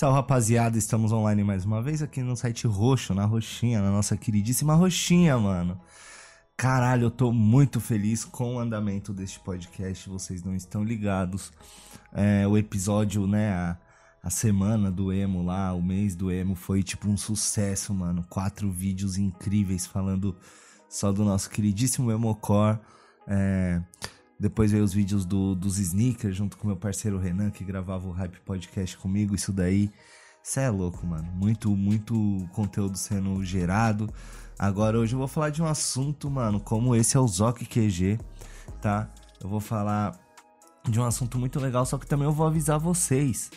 Salve rapaziada, estamos online mais uma vez aqui no site Roxo, na Roxinha, na nossa queridíssima Roxinha, mano. Caralho, eu tô muito feliz com o andamento deste podcast, vocês não estão ligados. É, o episódio, né, a, a semana do emo lá, o mês do emo foi tipo um sucesso, mano. Quatro vídeos incríveis falando só do nosso queridíssimo Emocore. É, depois veio os vídeos do, dos sneakers junto com meu parceiro Renan, que gravava o Hype Podcast comigo. Isso daí, cê é louco, mano. Muito, muito conteúdo sendo gerado. Agora, hoje eu vou falar de um assunto, mano, como esse é o Zoc QG, tá? Eu vou falar de um assunto muito legal, só que também eu vou avisar vocês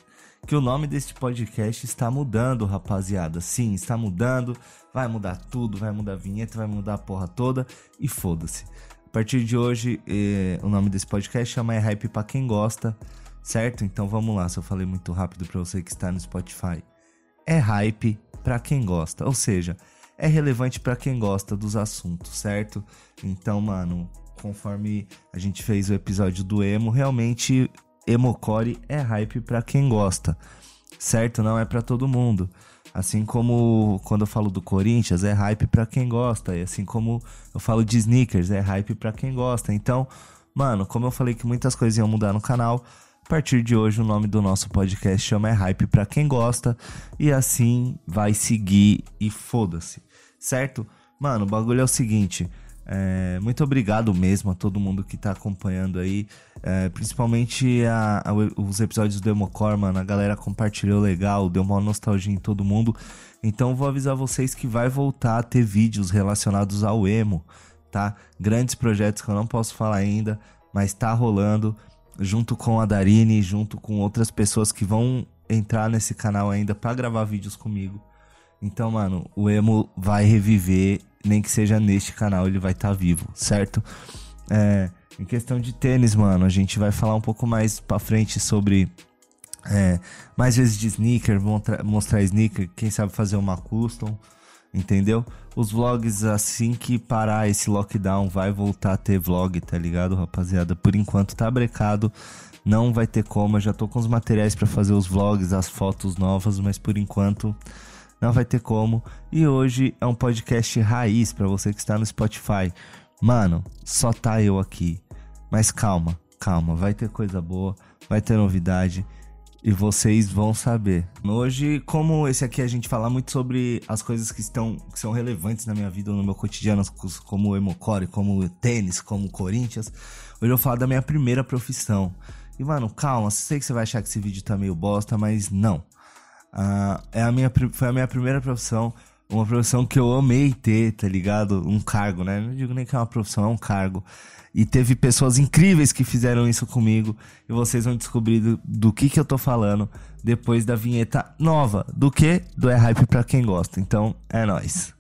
que o nome deste podcast está mudando, rapaziada. Sim, está mudando. Vai mudar tudo, vai mudar a vinheta, vai mudar a porra toda e foda-se. A partir de hoje, eh, o nome desse podcast chama É Hype pra quem gosta, certo? Então vamos lá, se eu falei muito rápido pra você que está no Spotify. É hype pra quem gosta, ou seja, é relevante para quem gosta dos assuntos, certo? Então, mano, conforme a gente fez o episódio do emo, realmente Emocore é hype para quem gosta, certo? Não é para todo mundo. Assim como quando eu falo do Corinthians, é hype para quem gosta. E assim como eu falo de sneakers, é hype para quem gosta. Então, mano, como eu falei que muitas coisas iam mudar no canal, a partir de hoje o nome do nosso podcast chama É Hype para quem gosta. E assim vai seguir e foda-se, certo? Mano, o bagulho é o seguinte. É, muito obrigado mesmo a todo mundo que tá acompanhando aí. É, principalmente a, a, os episódios do Democore, mano. A galera compartilhou legal, deu uma nostalgia em todo mundo. Então vou avisar vocês que vai voltar a ter vídeos relacionados ao emo, tá? Grandes projetos que eu não posso falar ainda, mas tá rolando. Junto com a Darine, junto com outras pessoas que vão entrar nesse canal ainda para gravar vídeos comigo. Então, mano, o emo vai reviver nem que seja neste canal ele vai estar tá vivo, certo? É, em questão de tênis, mano, a gente vai falar um pouco mais pra frente sobre é, mais vezes de sneaker, mostrar sneaker, quem sabe fazer uma custom, entendeu? Os vlogs, assim que parar esse lockdown, vai voltar a ter vlog, tá ligado, rapaziada? Por enquanto tá brecado, não vai ter como. Eu já tô com os materiais para fazer os vlogs, as fotos novas, mas por enquanto não vai ter como. E hoje é um podcast raiz para você que está no Spotify. Mano, só tá eu aqui. Mas calma, calma, vai ter coisa boa, vai ter novidade e vocês vão saber. Hoje, como esse aqui a gente fala muito sobre as coisas que estão que são relevantes na minha vida, no meu cotidiano, como o Emocore, como o tênis, como o Corinthians, hoje eu vou falar da minha primeira profissão. E mano, calma, sei que você vai achar que esse vídeo tá meio bosta, mas não. Uh, é a minha, foi a minha primeira profissão. Uma profissão que eu amei ter, tá ligado? Um cargo, né? Não digo nem que é uma profissão, é um cargo. E teve pessoas incríveis que fizeram isso comigo. E vocês vão descobrir do, do que que eu tô falando depois da vinheta nova. Do que? Do É Hype pra quem gosta. Então, é nóis.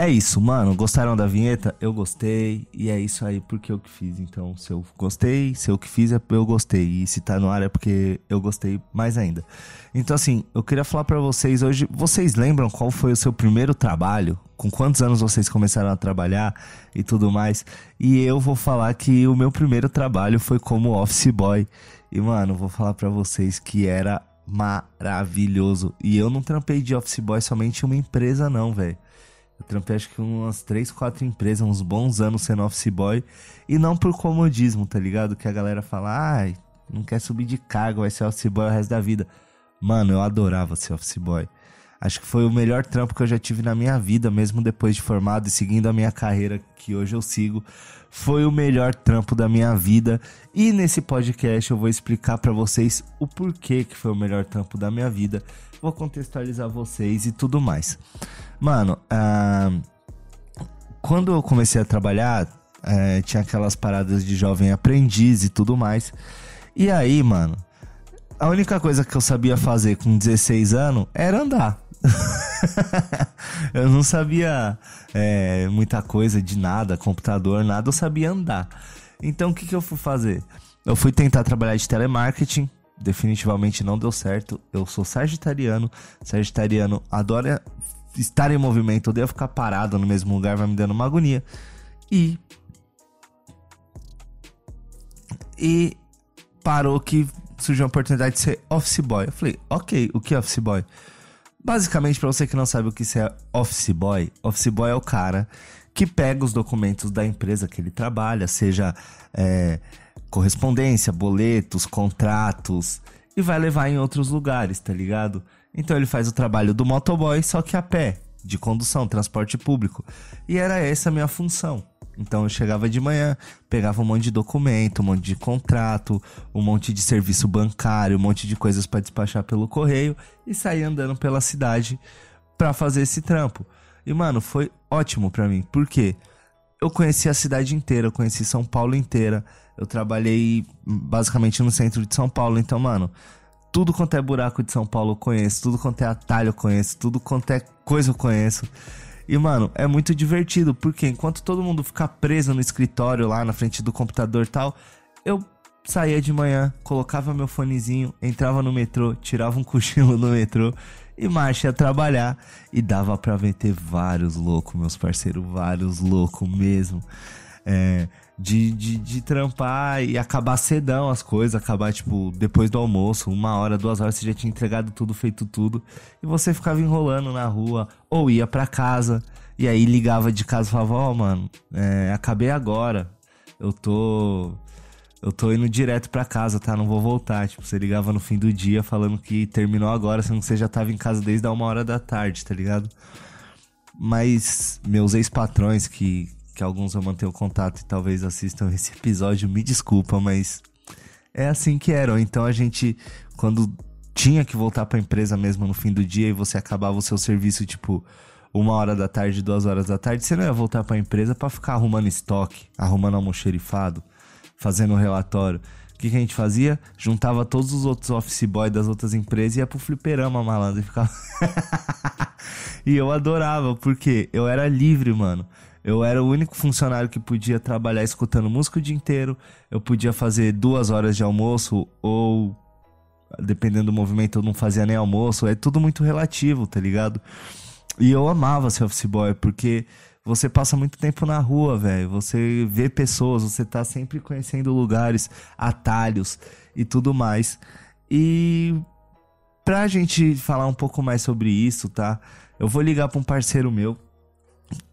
É isso, mano. Gostaram da vinheta? Eu gostei. E é isso aí porque eu que fiz. Então, se eu gostei, se eu que fiz é eu gostei. E se tá no ar é porque eu gostei mais ainda. Então, assim, eu queria falar para vocês hoje. Vocês lembram qual foi o seu primeiro trabalho? Com quantos anos vocês começaram a trabalhar e tudo mais? E eu vou falar que o meu primeiro trabalho foi como office boy. E, mano, vou falar para vocês que era maravilhoso. E eu não trampei de office boy somente uma empresa, não, velho. Eu trampei acho que umas 3, 4 empresas, uns bons anos sendo office boy. E não por comodismo, tá ligado? Que a galera fala, ai, não quer subir de cargo, vai ser office boy o resto da vida. Mano, eu adorava ser office boy. Acho que foi o melhor trampo que eu já tive na minha vida, mesmo depois de formado e seguindo a minha carreira que hoje eu sigo. Foi o melhor trampo da minha vida. E nesse podcast eu vou explicar para vocês o porquê que foi o melhor trampo da minha vida. Vou contextualizar vocês e tudo mais. Mano, uh, quando eu comecei a trabalhar, É, tinha aquelas paradas de jovem aprendiz e tudo mais. E aí, mano, a única coisa que eu sabia fazer com 16 anos era andar. eu não sabia é, muita coisa de nada, computador, nada, eu sabia andar. Então o que, que eu fui fazer? Eu fui tentar trabalhar de telemarketing, definitivamente não deu certo. Eu sou sagitariano, sagitariano adora estar em movimento, odeia ficar parado no mesmo lugar, vai me dando uma agonia. E. E parou que surgiu a oportunidade de ser office boy. Eu falei, ok, o que é office boy? Basicamente, para você que não sabe o que isso é office boy, office boy é o cara que pega os documentos da empresa que ele trabalha, seja é, correspondência, boletos, contratos, e vai levar em outros lugares, tá ligado? Então ele faz o trabalho do motoboy, só que a pé, de condução, transporte público. E era essa a minha função. Então eu chegava de manhã, pegava um monte de documento, um monte de contrato, um monte de serviço bancário, um monte de coisas para despachar pelo correio e saía andando pela cidade para fazer esse trampo. E mano, foi ótimo para mim, porque eu conheci a cidade inteira, eu conheci São Paulo inteira. Eu trabalhei basicamente no centro de São Paulo, então, mano, tudo quanto é buraco de São Paulo eu conheço, tudo quanto é atalho eu conheço, tudo quanto é coisa eu conheço. E, mano, é muito divertido, porque enquanto todo mundo fica preso no escritório lá na frente do computador e tal, eu saía de manhã, colocava meu fonezinho, entrava no metrô, tirava um cochilo no metrô e marcha trabalhar. E dava pra ver ter vários loucos, meus parceiros, vários loucos mesmo. É, de, de, de trampar e acabar cedão as coisas, acabar, tipo, depois do almoço, uma hora, duas horas, você já tinha entregado tudo, feito tudo, e você ficava enrolando na rua, ou ia para casa, e aí ligava de casa e falava, ó, oh, mano, é, acabei agora, eu tô. Eu tô indo direto pra casa, tá? Não vou voltar. Tipo, você ligava no fim do dia falando que terminou agora, sendo que você já tava em casa desde a uma hora da tarde, tá ligado? Mas meus ex-patrões que, que alguns eu mantenho contato e talvez assistam esse episódio, me desculpa, mas é assim que era. Então a gente, quando tinha que voltar para a empresa mesmo no fim do dia e você acabava o seu serviço, tipo, uma hora da tarde, duas horas da tarde, você não ia voltar para a empresa para ficar arrumando estoque, arrumando almoxerifado, fazendo relatório. O que, que, a gente fazia? Juntava todos os outros office boy das outras empresas e ia pro fliperama, malandro, e ficava... e eu adorava, porque eu era livre, mano. Eu era o único funcionário que podia trabalhar escutando música o dia inteiro. Eu podia fazer duas horas de almoço ou, dependendo do movimento, eu não fazia nem almoço. É tudo muito relativo, tá ligado? E eu amava ser office boy porque você passa muito tempo na rua, velho. Você vê pessoas, você tá sempre conhecendo lugares, atalhos e tudo mais. E pra gente falar um pouco mais sobre isso, tá? Eu vou ligar pra um parceiro meu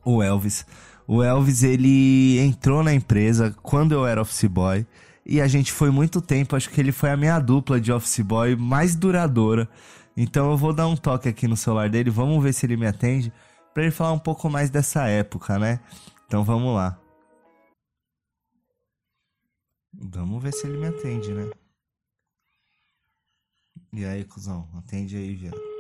o Elvis. O Elvis, ele entrou na empresa quando eu era office boy. E a gente foi muito tempo, acho que ele foi a minha dupla de office boy mais duradoura. Então eu vou dar um toque aqui no celular dele, vamos ver se ele me atende, para ele falar um pouco mais dessa época, né? Então vamos lá. Vamos ver se ele me atende, né? E aí, cuzão, atende aí, viado.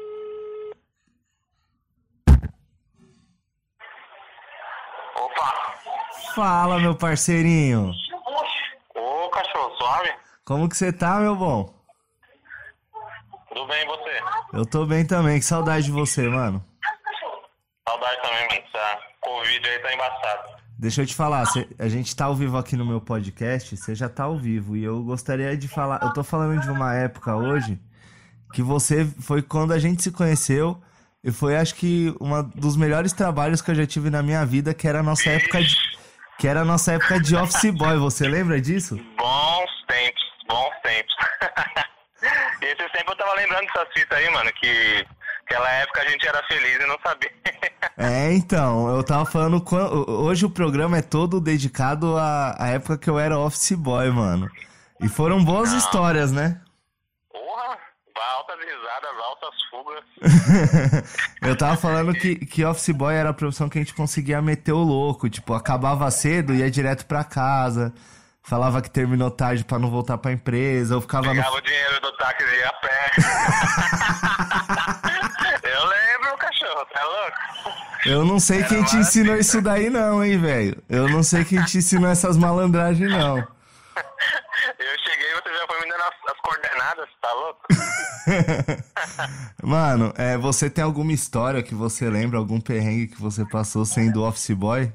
Fala, meu parceirinho. Ô, cachorro, suave? Como que você tá, meu bom? Tudo bem, e você? Eu tô bem também, que saudade de você, mano. Saudade também, mano. Essa Covid aí tá embaçado. Deixa eu te falar, cê, a gente tá ao vivo aqui no meu podcast, você já tá ao vivo, e eu gostaria de falar, eu tô falando de uma época hoje, que você foi quando a gente se conheceu, e foi acho que um dos melhores trabalhos que eu já tive na minha vida, que era a nossa época de, que era a nossa época de office boy, você lembra disso? Bons tempos, bons tempos. Esse tempo eu tava lembrando dessas fitas aí, mano, que aquela época a gente era feliz e não sabia. É, então, eu tava falando. Hoje o programa é todo dedicado à, à época que eu era office boy, mano. E foram boas não. histórias, né? altas risadas, altas fugas. eu tava falando que, que office boy era a profissão que a gente conseguia meter o louco. Tipo, acabava cedo, ia direto pra casa. Falava que terminou tarde pra não voltar pra empresa. Eu ficava Pegava no... o dinheiro do táxi e ia a pé. eu lembro, cachorro. Tá louco? Eu não sei Era quem te ensinou isso daí não, hein, velho. Eu não sei quem te ensinou essas malandragens não. Eu cheguei e você já foi coordenadas, tá louco? Mano, é, você tem alguma história que você lembra, algum perrengue que você passou sendo office boy?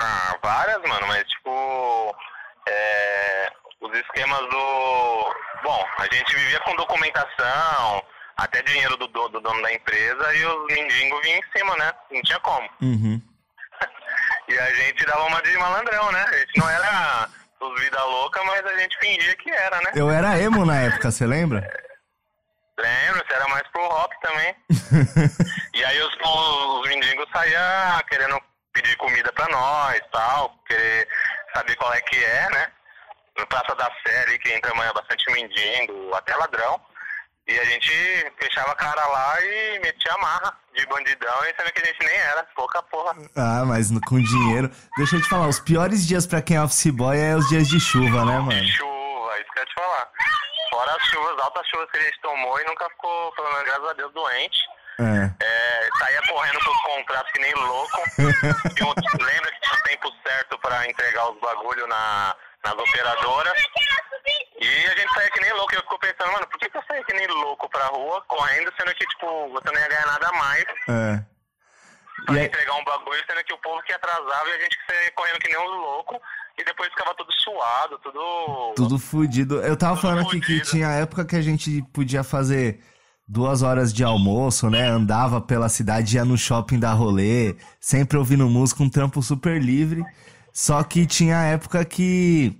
Ah, várias, mano, mas tipo. é, os esquemas do. Bom, a gente vivia com documentação, até dinheiro do, do- do dono da empresa e os mendigos vinham em cima, né? Não tinha como. Uhum. E a gente dava uma de malandrão, né? A gente não era os vida louca, mas a gente fingia que era, né? Eu era emo na época, você lembra? Lembro, você era mais pro rock também. e aí os, os mendigos saíam querendo pedir comida pra nós tal, querer saber qual é que é, né? No Praça da Sé ali, que entra amanhã bastante mendigo, até ladrão. E a gente fechava a cara lá e metia a marra de bandidão e sabia que a gente nem era, pouca porra. Ah, mas no- com dinheiro. Deixa eu te falar, os piores dias pra quem é office boy é os dias de chuva, né, mano? Chuva, isso que eu ia te falar. Fora as chuvas, altas chuvas que a gente tomou e nunca ficou, pelo menos, graças a Deus, doente. É. É, saía correndo pros contratos que nem louco. Um- lembra que tinha o tempo certo pra entregar os bagulho na, nas operadoras. E a gente saía que nem louco. E eu fico pensando, mano, por que, que eu saía que nem louco pra rua, correndo, sendo que, tipo, você não ia ganhar nada mais É. pra E aí- entregar um bagulho, sendo que o povo que atrasava e a gente que saía correndo que nem uns loucos. E depois ficava tudo suado, tudo... Tudo fudido. Eu tava Tudo falando aqui que fudido. tinha época que a gente podia fazer duas horas de almoço, né? Andava pela cidade, ia no shopping dar rolê, sempre ouvindo música, um trampo super livre. Só que tinha época que.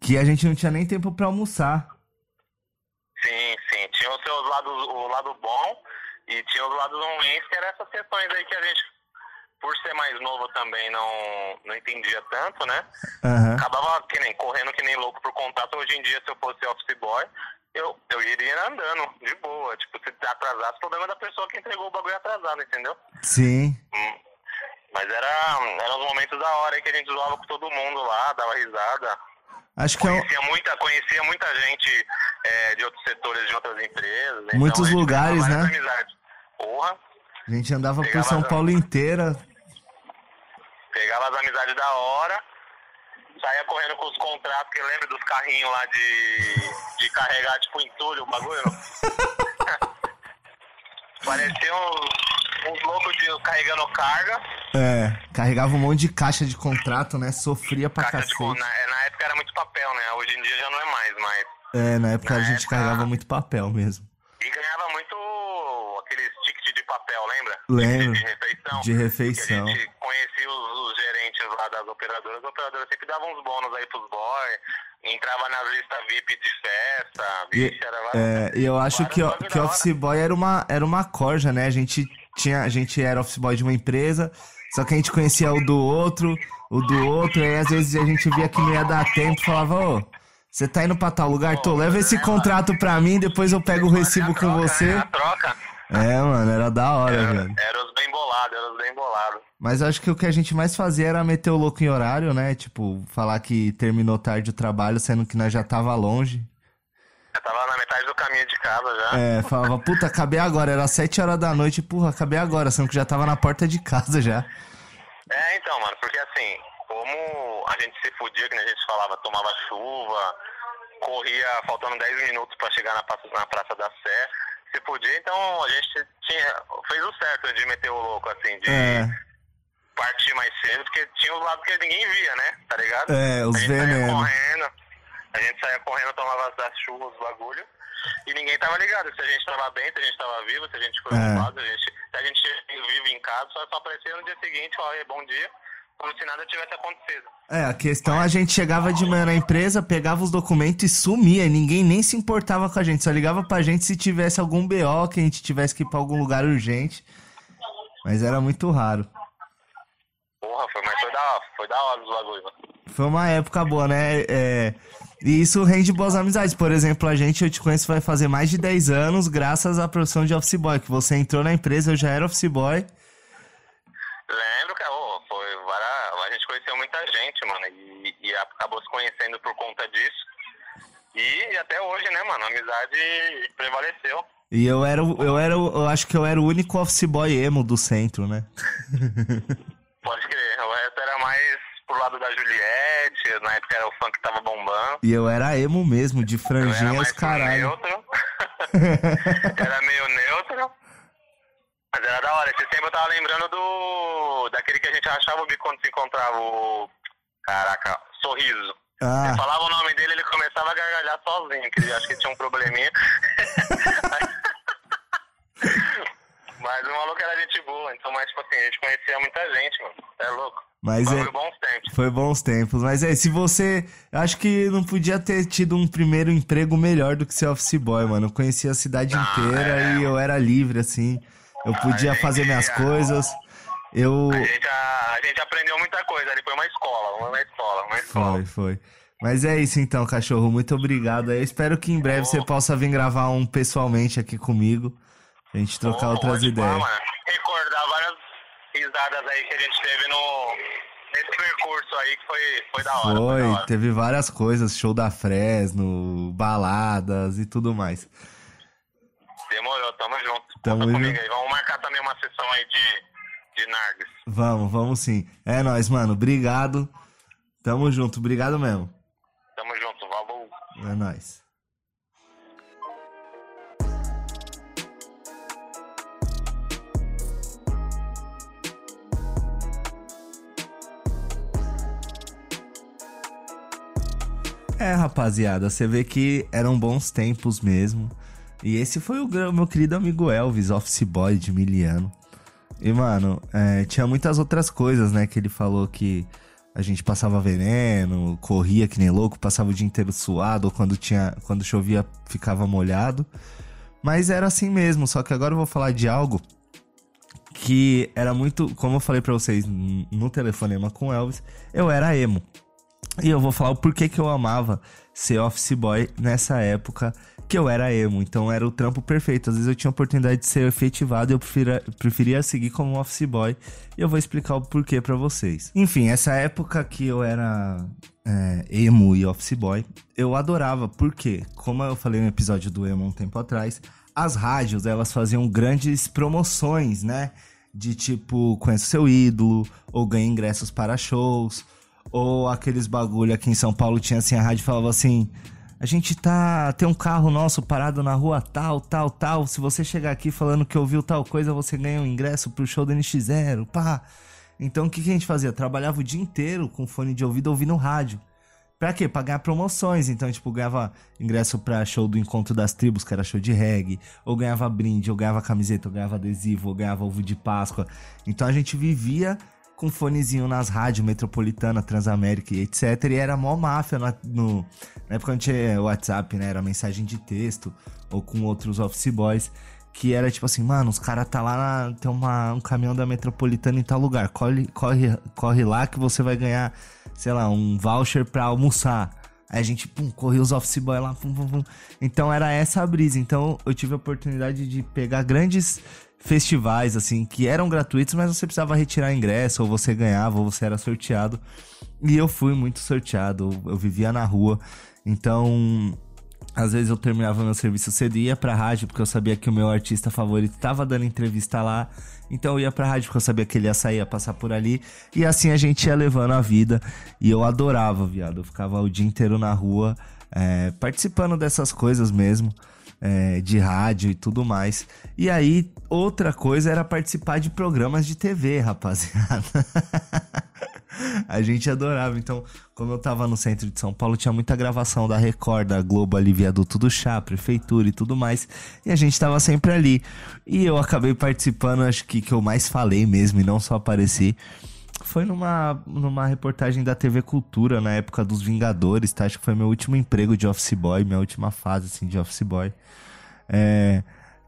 Que a gente não tinha nem tempo pra almoçar. Sim, sim. Tinha os seus lados, o lado bom e tinha os lados ruins, que eram essas questões aí que a gente, por ser mais novo também, não, não entendia tanto, né? Aham. Acabava que nem, correndo que nem louco por contato. Hoje em dia, se eu fosse office boy, eu, eu iria andando, de boa. Tipo, se atrasasse, o problema é da pessoa que entregou o bagulho atrasado, entendeu? Sim. Hum. Mas era, eram os momentos da hora que a gente zoava com todo mundo lá, dava risada. Acho que é Conhecia muita, conhecia muita gente é, de outros setores, de outras empresas. então Muitos gente lugares, né? Porra, a gente andava por São as- Paulo inteira. pegava as amizades da hora, saía correndo com os contratos, que lembra dos carrinhos lá de, de carregar, tipo, entulho, o bagulho. Parecia uns, uns loucos de, carregando carga. É, carregava um monte de caixa de contrato, né? Sofria pra Caixa de, cacete. na, na época era muito papel, né? Hoje em dia já não é mais, mas... É, na época a Na gente época- carregava muito papel mesmo. E ganhava muito aqueles tickets de papel, lembra? Lembro. De refeição. De refeição. Que a gente conhecia os, os gerentes lá das operadoras. As operadoras sempre davam uns bônus aí pros boys. Entrava nas listas VIP de festa. E, era é, e eu acho que, que office boy era uma, era uma corja, né? A gente, tinha, a gente era office boy de uma empresa, só que a gente conhecia o do outro, o do outro, e aí às vezes a gente via que não ia dar tempo e falava, ô, você tá indo pra tal lugar? Tô, leva esse contrato pra mim, depois eu pego o recibo com você. troca. É, mano, era da hora, Era, velho. era os bem bolados, era os bem bolados. Mas acho que o que a gente mais fazia era meter o louco em horário, né? Tipo, falar que terminou tarde o trabalho, sendo que nós já tava longe. Eu tava na metade do caminho de casa já. É, falava, puta, acabei agora, era 7 horas da noite, porra, acabei agora, sendo que já tava na porta de casa já. É, então, mano, porque assim, como a gente se fudia, que a gente falava, tomava chuva, corria faltando 10 minutos pra chegar na praça, na praça da Sé, se podia, então a gente tinha, fez o certo de meter o louco, assim, de É, partir mais cedo, porque tinha os lados que ninguém via, né, tá ligado? é, os venenos. correndo, a gente saía correndo, tomava as chuvas, os bagulho, e ninguém tava ligado se a gente tava bem, se a gente tava vivo, se a gente foi É. roubado, se a gente, se a gente em casa, só, só aparecia no dia seguinte, "Ei, bom dia, como se nada tivesse acontecido. É, a questão, a gente chegava de manhã na empresa, pegava os documentos e sumia, e ninguém nem se importava com a gente, só ligava pra gente se tivesse algum BO, que a gente tivesse que ir pra algum lugar urgente. Mas era muito raro. Porra, foi, mas foi da, foi da hora os bagulho, mano. Foi uma época boa, né? É, E isso rende boas amizades. Por exemplo, a gente, eu te conheço, vai fazer mais de 10 anos graças à profissão de office boy. Que você entrou na empresa, eu já era office boy. Lembro que ô, foi vara- a gente conheceu muita gente, mano, e, e acabou se conhecendo por conta disso. E, até hoje, né, mano, a amizade prevaleceu. E eu era, eu era, eu acho que eu era o único office boy emo do centro, né? Pode crer. O resto era mais pro lado da Juliette, na época era o funk que tava bombando. E eu era emo mesmo, de Eu franjinha os caralho. neutro. era meio neutro. Mas era da hora. Esse tempo eu tava lembrando do. daquele que a gente achava o bico quando se encontrava o. Caraca, sorriso. Ah, Você falava o nome dele, ele começava a gargalhar sozinho, que ele acho que tinha um probleminha. Mas o maluco era gente boa, então, mas tipo assim, a gente conhecia muita gente, mano. É louco. Mas Foi é, bons tempos. foi bons tempos. Mas é, se você. Acho que não podia ter tido um primeiro emprego melhor do que ser office boy, mano. Eu conhecia a cidade Ah, inteira é. e eu era livre, assim. Eu podia gente, fazer minhas coisas. Eu. A gente, a, a gente aprendeu muita coisa ali, foi uma escola, uma escola, uma escola. Foi, foi. Mas é isso então, cachorro. Muito obrigado. Eu espero que em breve você possa vir gravar um pessoalmente aqui comigo. A gente trocar Pô, outras ideias. mano. Risadas aí que a gente teve no, nesse percurso aí que foi, foi da hora. Foi, da hora. teve várias coisas, show da Fresno, baladas e tudo mais. Demorou, tamo junto. Tamo Conta comigo junto. aí. Vamos marcar também uma sessão aí de, de Nargis. Vamos, vamos sim. É nóis, mano. Obrigado. Tamo junto. Obrigado mesmo. Tamo junto, valeu. É nóis. É, rapaziada, você vê que eram bons tempos mesmo. E esse foi o meu querido amigo Elvis, office boy de Miliano. E, mano, é, tinha muitas outras coisas, né? Que ele falou que a gente passava veneno, corria que nem louco, passava o dia inteiro suado, ou quando, tinha, quando chovia ficava molhado. Mas era assim mesmo, só que agora eu vou falar de algo que era muito, como eu falei pra vocês no telefonema com o Elvis, eu era emo. E eu vou falar o porquê que eu amava ser office boy nessa época que eu era emo. Então era o trampo perfeito. Às vezes eu tinha a oportunidade de ser efetivado e eu prefira- preferia seguir como office boy. E eu vou explicar o porquê pra vocês. Enfim, essa época que eu era é, emo e office boy, eu adorava. Porque, como eu falei no episódio do emo um tempo atrás, as rádios elas faziam grandes promoções, né? De tipo, conheça seu ídolo, ou ganha ingressos para shows, ou aqueles bagulho aqui em São Paulo tinha assim, a rádio falava assim: a gente tá. Tem um carro nosso parado na rua tal, tal, tal. Se você chegar aqui falando que ouviu tal coisa, você ganha um ingresso pro show do NX0, pá. Então o que, que a gente fazia? Trabalhava o dia inteiro com fone de ouvido ouvindo rádio. Pra quê? Pra ganhar promoções. Então, tipo, ganhava ingresso pra show do Encontro das Tribos, que era show de reggae. Ou ganhava brinde, ou ganhava camiseta, ou ganhava adesivo, ou ganhava ovo de Páscoa. Então a gente vivia com fonezinho nas rádios metropolitana, Transamérica e etc. E era mó máfia na, no, na época não tinha WhatsApp, né? Era mensagem de texto, ou com outros office boys. Que era tipo assim, mano, os caras tá lá, na- tem uma, um caminhão da metropolitana em tal lugar. Corre, corre, corre lá que você vai ganhar, sei lá, um voucher pra almoçar. Aí a gente, pum, corria os office boy lá, pum, pum, pum. Então era essa a brisa. Então eu tive a oportunidade de pegar grandes festivais, assim, que eram gratuitos, mas você precisava retirar ingresso, ou você ganhava, ou você era sorteado. E eu fui muito sorteado, eu vivia na rua. Então, às vezes eu terminava meu serviço cedo e ia pra rádio, porque eu sabia que o meu artista favorito tava dando entrevista lá. Então eu ia pra rádio, porque eu sabia que ele ia sair, ia passar por ali. E assim a gente ia levando a vida. E eu adorava, viado. Eu ficava o dia inteiro na rua, é, participando dessas coisas mesmo. É, de rádio e tudo mais. E aí, outra coisa era participar de programas de TV, rapaziada. A gente adorava. Então, como eu tava no centro de São Paulo, tinha muita gravação da Record, da Globo ali, Viaduto do Chá, Prefeitura e tudo mais. E a gente tava sempre ali. E eu acabei participando, acho que que eu mais falei mesmo e não só apareci. Foi numa, numa reportagem da TV Cultura, na época dos Vingadores, tá? Acho que foi meu último emprego de office boy, minha última fase, assim, de office boy. É,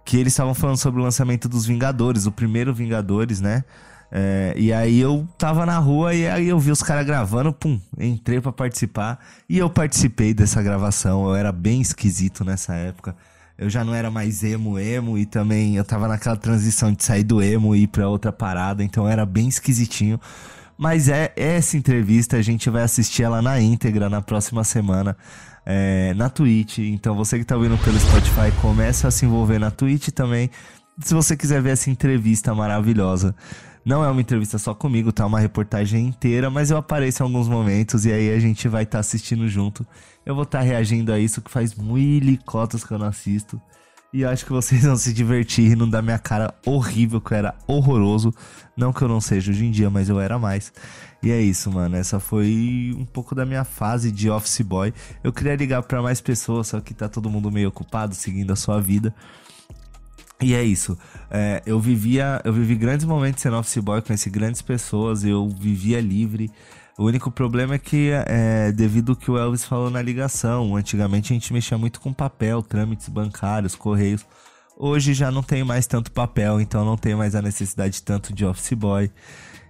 que eles estavam falando sobre o lançamento dos Vingadores, o primeiro Vingadores, né? É, e aí eu tava na rua e aí eu vi os caras gravando, pum, entrei pra participar e eu participei dessa gravação. Eu era bem esquisito nessa época. Eu já não era mais emo, emo e também eu tava naquela transição de sair do emo e ir pra outra parada, então era bem esquisitinho. Mas é essa entrevista, a gente vai assistir ela na íntegra na próxima semana. É, na Twitch, então você que tá ouvindo pelo Spotify, começa a se envolver na Twitch também. Se você quiser ver essa entrevista maravilhosa, não é uma entrevista só comigo, tá? Uma reportagem inteira, mas eu apareço em alguns momentos e aí a gente vai estar tá assistindo junto. Eu vou estar tá reagindo a isso, que faz mil cotas que eu não assisto. E acho que vocês vão se divertir rindo da minha cara horrível, que eu era horroroso. Não que eu não seja hoje em dia, mas eu era mais. E é isso, mano. Essa foi um pouco da minha fase de office boy. Eu queria ligar para mais pessoas, só que tá todo mundo meio ocupado, seguindo a sua vida. E é isso. É, eu vivia, eu vivi grandes momentos sendo office boy, conheci grandes pessoas, eu vivia livre. O único problema é que, é, devido ao que o Elvis falou na ligação, antigamente a gente mexia muito com papel, trâmites bancários, correios. Hoje já não tem mais tanto papel, então não tem mais a necessidade tanto de office boy.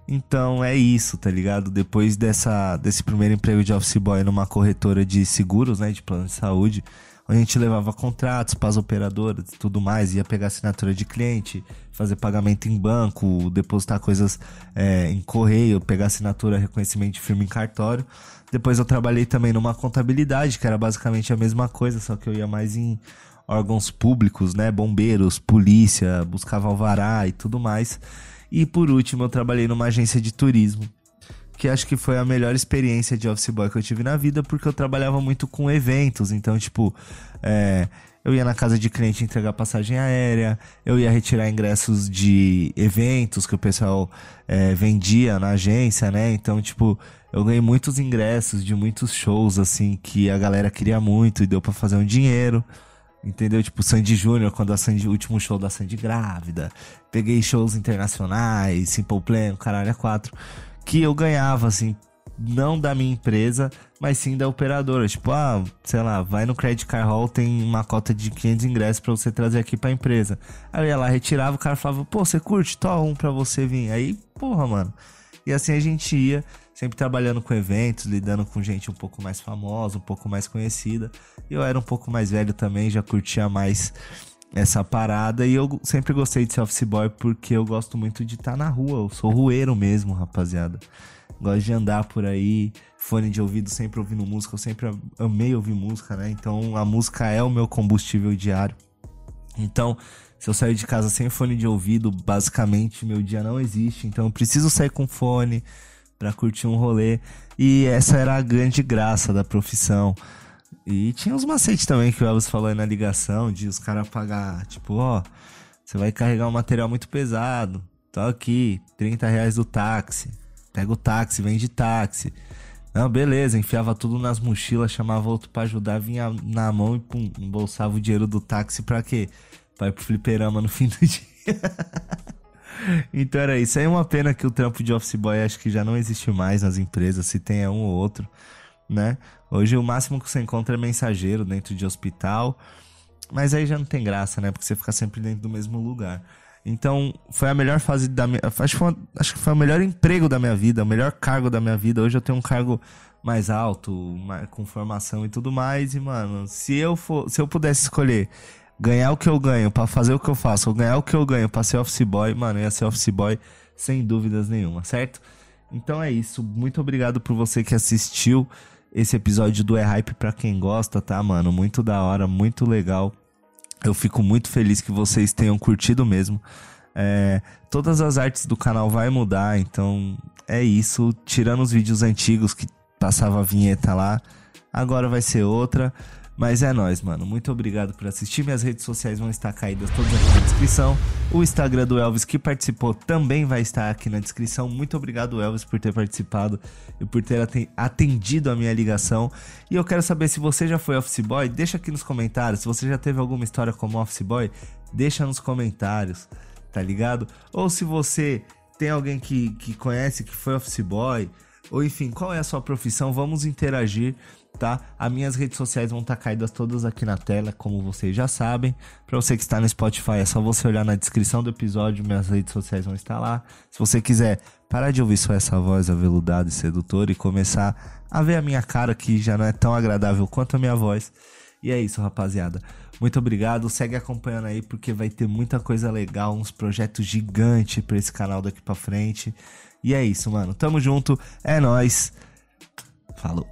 Então é isso, tá ligado? Depois dessa, desse primeiro emprego de office boy numa corretora de seguros, né, de plano de saúde, a gente levava contratos para as operadoras e tudo mais, ia pegar assinatura de cliente, fazer pagamento em banco, depositar coisas é, em correio, pegar assinatura, reconhecimento de firma em cartório. Depois eu trabalhei também numa contabilidade, que era basicamente a mesma coisa, só que eu ia mais em órgãos públicos, né? Bombeiros, polícia, buscava alvará e tudo mais. E por último, eu trabalhei numa agência de turismo que acho que foi a melhor experiência de office boy que eu tive na vida, porque eu trabalhava muito com eventos. Então, tipo, é, eu ia na casa de cliente entregar passagem aérea, eu ia retirar ingressos de eventos que o pessoal é, vendia na agência, né? Então, tipo, eu ganhei muitos ingressos de muitos shows, assim, que a galera queria muito e deu para fazer um dinheiro. Entendeu? Tipo, Sandy Júnior, quando a Sandy, o último show da Sandy grávida. Peguei shows internacionais, Simple Plan, caralho, a quatro que eu ganhava, assim, não da minha empresa, mas sim da operadora. Tipo, ah, sei lá, vai no Credit Card Hall, tem uma cota de 500 ingressos para você trazer aqui pra empresa. Aí lá, retirava, o cara falava, pô, você curte? Tó um pra você vir. Aí, porra, mano. E assim a gente ia, sempre trabalhando com eventos, lidando com gente um pouco mais famosa, um pouco mais conhecida. Eu era um pouco mais velho também, já curtia mais essa parada e eu sempre gostei de ser office boy porque eu gosto muito de estar tá na rua, eu sou rueiro mesmo, rapaziada. Gosto de andar por aí, fone de ouvido, sempre ouvindo música, eu sempre amei ouvir música, né? Então a música é o meu combustível diário. Então, se eu sair de casa sem fone de ouvido, basicamente meu dia não existe. Então eu preciso sair com fone para curtir um rolê. E essa era a grande graça da profissão. E tinha uns macetes também que o Elvis falou aí na ligação, de os caras pagar, tipo, ó, você vai carregar um material muito pesado, tá aqui, 30 reais do táxi. Pega o táxi, vem de táxi. Não, beleza, enfiava tudo nas mochilas, chamava outro pra ajudar, vinha na mão e pum, embolsava o dinheiro do táxi pra quê? Pra ir pro fliperama no fim do dia. então era isso. É uma pena que o trampo de office boy acho que já não existe mais nas empresas, se tem é um ou outro né? Hoje o máximo que você encontra é mensageiro dentro de hospital, mas aí já não tem graça, né? Porque você fica sempre dentro do mesmo lugar. Então, foi a melhor fase da minha. Acho que, foi, acho que foi o melhor emprego da minha vida, o melhor cargo da minha vida. Hoje eu tenho um cargo mais alto, com formação e tudo mais. E, mano, se eu for, se eu pudesse escolher ganhar o que eu ganho para fazer o que eu faço, ou ganhar o que eu ganho para ser office boy, mano, eu ia ser office boy sem dúvidas nenhuma, certo? Então é isso. Muito obrigado por você que assistiu esse episódio do É Hype pra quem gosta, tá, mano? Muito da hora, muito legal. Eu fico muito feliz que vocês tenham curtido mesmo. É, todas as artes do canal vai mudar, então é isso. Tirando os vídeos antigos que passava a vinheta lá, agora vai ser outra. Mas é nóis, mano. Muito obrigado por assistir. Minhas redes sociais vão estar caídas todas aqui na descrição. O Instagram do Elvis que participou também vai estar aqui na descrição. Muito obrigado, Elvis, por ter participado e por ter atendido a minha ligação. E eu quero saber se você já foi office boy. Deixa aqui nos comentários. Se você já teve alguma história como office boy, deixa nos comentários, tá ligado? Ou se você tem alguém que, que conhece que foi office boy, ou enfim, qual é a sua profissão, vamos interagir tá? As minhas redes sociais vão estar tá caídas todas aqui na tela, como vocês já sabem. Para você que está no Spotify, é só você olhar na descrição do episódio, minhas redes sociais vão estar lá. Se você quiser parar de ouvir só essa voz aveludada e sedutora e começar a ver a minha cara que já não é tão agradável quanto a minha voz. E é isso, rapaziada. Muito obrigado. Segue acompanhando aí porque vai ter muita coisa legal, uns projetos gigantes para esse canal daqui para frente. E é isso, mano. Tamo junto. É nóis. Falou.